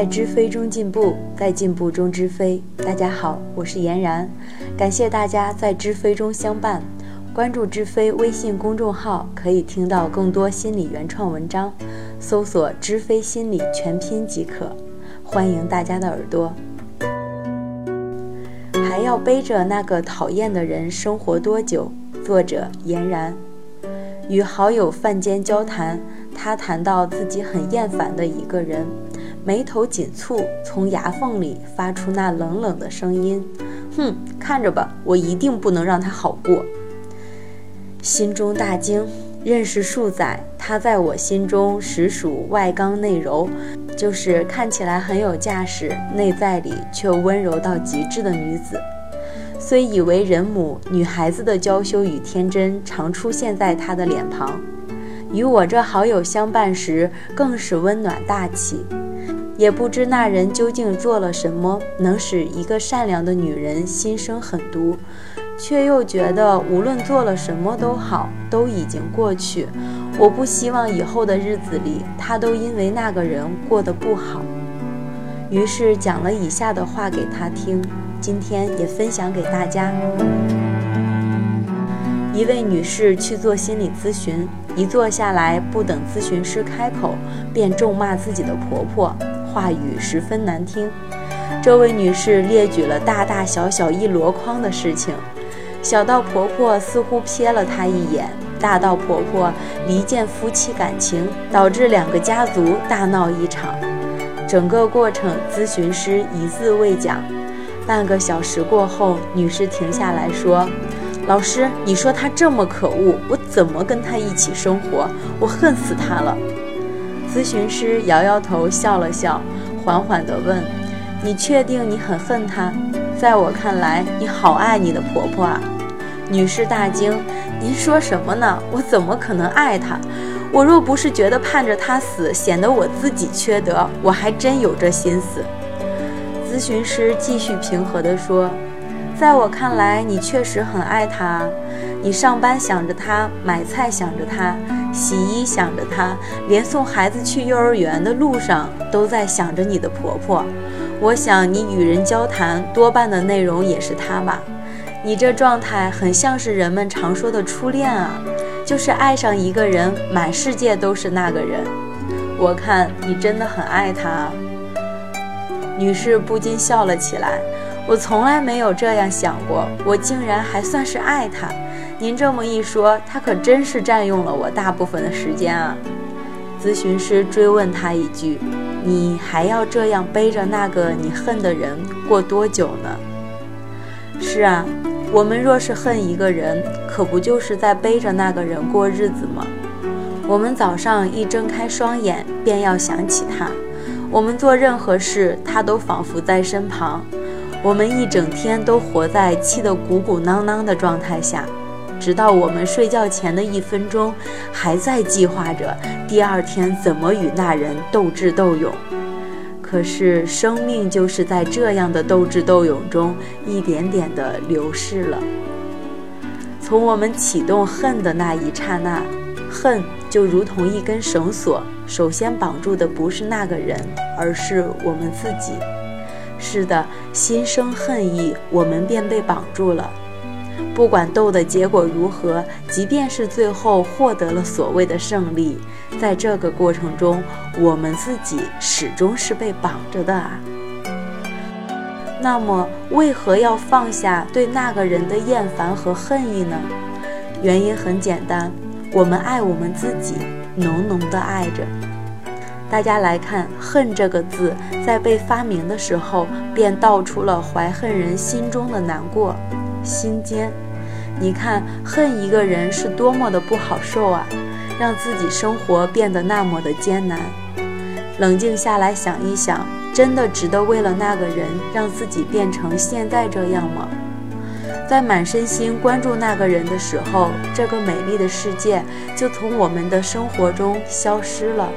在知飞中进步，在进步中知飞。大家好，我是嫣然，感谢大家在知飞中相伴。关注知飞微信公众号，可以听到更多心理原创文章，搜索“知飞心理全拼”即可。欢迎大家的耳朵。还要背着那个讨厌的人生活多久？作者：嫣然。与好友饭间交谈，他谈到自己很厌烦的一个人，眉头紧蹙，从牙缝里发出那冷冷的声音：“哼，看着吧，我一定不能让他好过。”心中大惊，认识数载，她在我心中实属外刚内柔，就是看起来很有架势，内在里却温柔到极致的女子。虽以为人母，女孩子的娇羞与天真常出现在她的脸庞。与我这好友相伴时，更是温暖大气。也不知那人究竟做了什么，能使一个善良的女人心生狠毒。却又觉得无论做了什么都好，都已经过去。我不希望以后的日子里，他都因为那个人过得不好。于是讲了以下的话给他听，今天也分享给大家。一位女士去做心理咨询，一坐下来，不等咨询师开口，便咒骂自己的婆婆，话语十分难听。这位女士列举了大大小小一箩筐的事情。小到婆婆似乎瞥了她一眼，大到婆婆离间夫妻感情，导致两个家族大闹一场。整个过程，咨询师一字未讲。半个小时过后，女士停下来说：“老师，你说他这么可恶，我怎么跟他一起生活？我恨死他了。”咨询师摇摇头，笑了笑，缓缓地问：“你确定你很恨他？”在我看来，你好爱你的婆婆啊！女士大惊：“您说什么呢？我怎么可能爱她？我若不是觉得盼着她死显得我自己缺德，我还真有这心思。”咨询师继续平和地说：“在我看来，你确实很爱她。你上班想着她，买菜想着她，洗衣想着她，连送孩子去幼儿园的路上都在想着你的婆婆。”我想你与人交谈多半的内容也是他吧，你这状态很像是人们常说的初恋啊，就是爱上一个人，满世界都是那个人。我看你真的很爱他。女士不禁笑了起来，我从来没有这样想过，我竟然还算是爱他。您这么一说，他可真是占用了我大部分的时间啊。咨询师追问他一句。你还要这样背着那个你恨的人过多久呢？是啊，我们若是恨一个人，可不就是在背着那个人过日子吗？我们早上一睁开双眼，便要想起他；我们做任何事，他都仿佛在身旁；我们一整天都活在气得鼓鼓囊囊的状态下。直到我们睡觉前的一分钟，还在计划着第二天怎么与那人斗智斗勇。可是生命就是在这样的斗智斗勇中一点点的流逝了。从我们启动恨的那一刹那，恨就如同一根绳索，首先绑住的不是那个人，而是我们自己。是的，心生恨意，我们便被绑住了。不管斗的结果如何，即便是最后获得了所谓的胜利，在这个过程中，我们自己始终是被绑着的啊。那么，为何要放下对那个人的厌烦和恨意呢？原因很简单，我们爱我们自己，浓浓的爱着。大家来看，“恨”这个字，在被发明的时候，便道出了怀恨人心中的难过。心间，你看，恨一个人是多么的不好受啊，让自己生活变得那么的艰难。冷静下来想一想，真的值得为了那个人让自己变成现在这样吗？在满身心关注那个人的时候，这个美丽的世界就从我们的生活中消失了。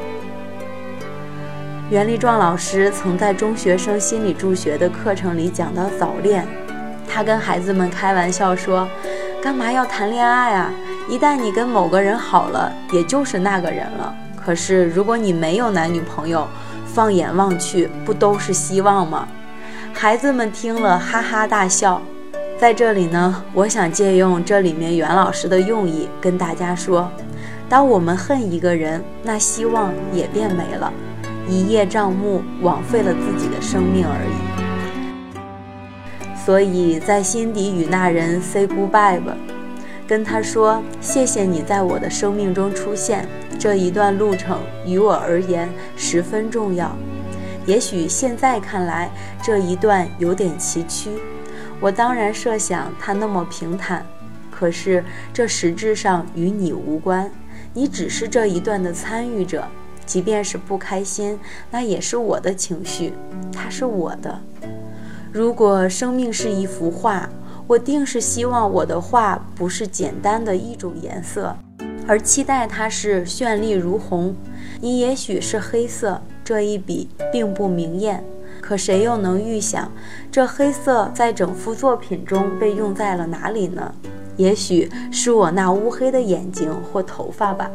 袁立壮老师曾在中学生心理助学的课程里讲到早恋。他跟孩子们开玩笑说：“干嘛要谈恋爱啊？一旦你跟某个人好了，也就是那个人了。可是如果你没有男女朋友，放眼望去，不都是希望吗？孩子们听了哈哈大笑。在这里呢，我想借用这里面袁老师的用意跟大家说：当我们恨一个人，那希望也变没了，一叶障目，枉费了自己的生命而已。所以在心底与那人 say goodbye 吧，跟他说：谢谢你在我的生命中出现，这一段路程于我而言十分重要。也许现在看来，这一段有点崎岖。我当然设想它那么平坦，可是这实质上与你无关，你只是这一段的参与者。即便是不开心，那也是我的情绪，它是我的。如果生命是一幅画，我定是希望我的画不是简单的一种颜色，而期待它是绚丽如虹。你也许是黑色，这一笔并不明艳。可谁又能预想，这黑色在整幅作品中被用在了哪里呢？也许是我那乌黑的眼睛或头发吧。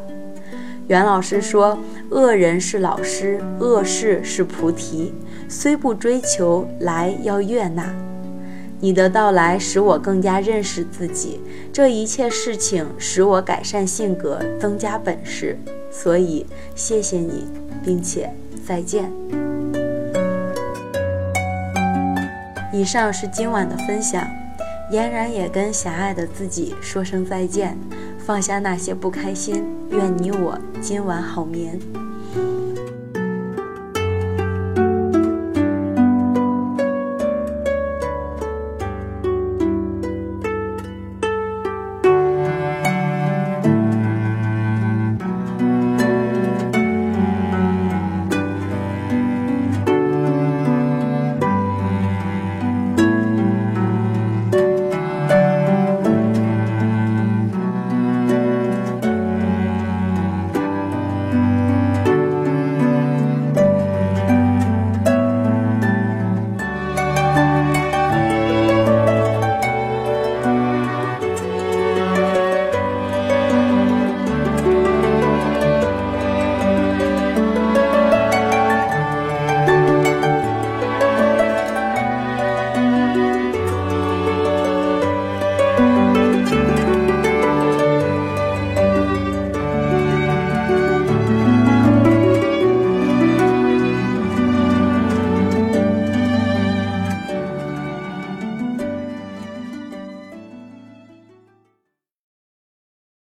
袁老师说：“恶人是老师，恶事是菩提，虽不追求，来要悦纳。你的到来使我更加认识自己，这一切事情使我改善性格，增加本事。所以谢谢你，并且再见。”以上是今晚的分享，嫣然也跟狭隘的自己说声再见，放下那些不开心，愿你我今晚好眠。